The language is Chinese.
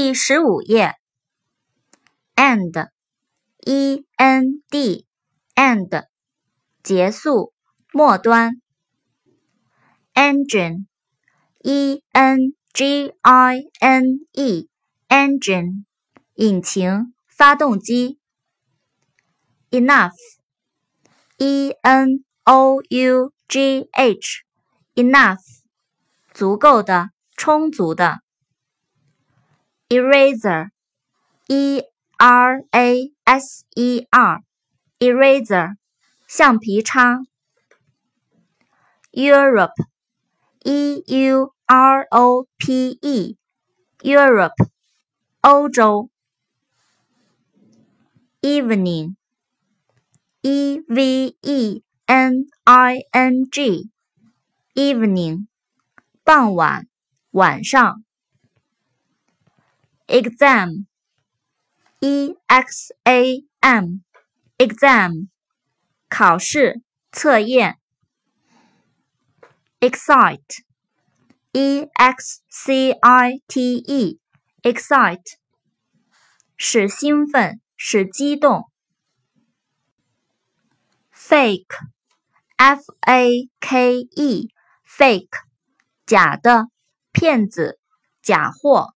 第十五页，end，e n d，end，结束，末端。engine，e n g i n e，engine，引擎，发动机。enough，e n o u g h，enough，足够的，充足的。eraser，e r a s e r，eraser，橡皮擦。Europe，e u r o p e，Europe，欧洲。Evening，e v e n i n g，evening，傍晚，晚上。 Exam, e x a m, exam, 考试、测验。excite, e x c i t e, excite, 使兴奋，使激动。fake, f a k e, fake, 假的，骗子，假货。